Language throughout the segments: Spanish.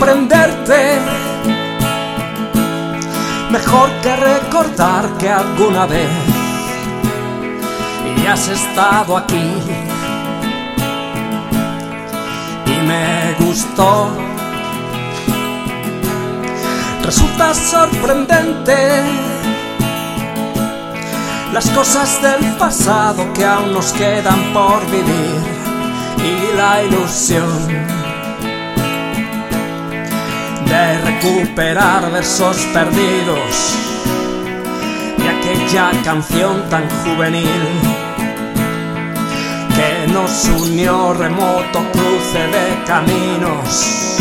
sorprenderte. Mejor que recordar que alguna vez ya has estado aquí y me gustó. Resulta sorprendente las cosas del pasado que aún nos quedan por vivir y la ilusión recuperar versos perdidos y aquella canción tan juvenil que nos unió remoto cruce de caminos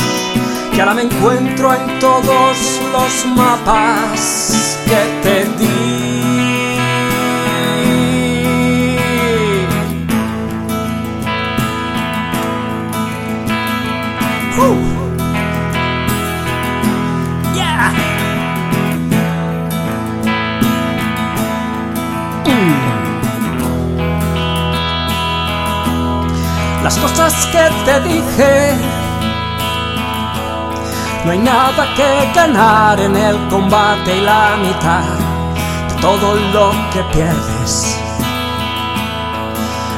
que ahora me encuentro en todos los mapas que te di. Las cosas que te dije. No hay nada que ganar en el combate y la mitad de todo lo que pierdes.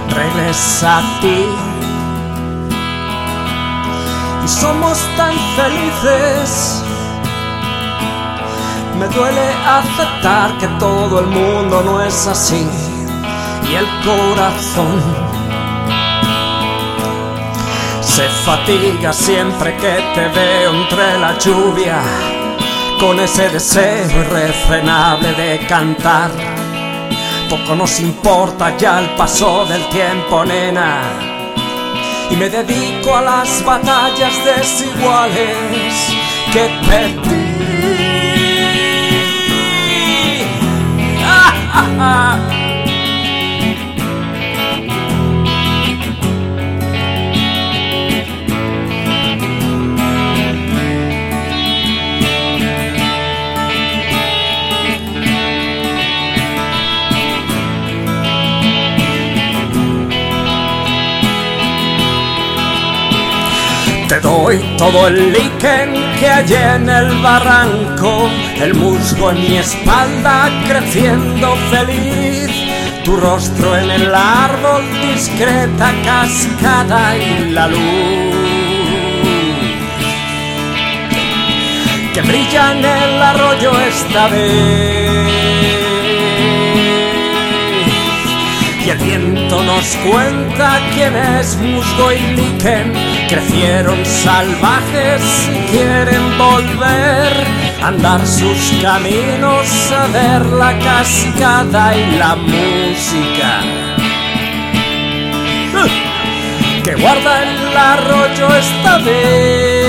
Regresa a ti. Y somos tan felices. Me duele aceptar que todo el mundo no es así. Y el corazón se fatiga siempre que te veo entre la lluvia, con ese deseo irrefrenable de cantar. Poco nos importa ya el paso del tiempo, nena, y me dedico a las batallas desiguales que perdí. ¡Ah, ah, ah! Todo el líquen que hay en el barranco, el musgo en mi espalda creciendo feliz, tu rostro en el árbol, discreta cascada y la luz que brilla en el arroyo esta vez. Nos cuenta quién es musgo y liquen crecieron salvajes y quieren volver a andar sus caminos, a ver la cascada y la música. Que guarda el arroyo esta vez.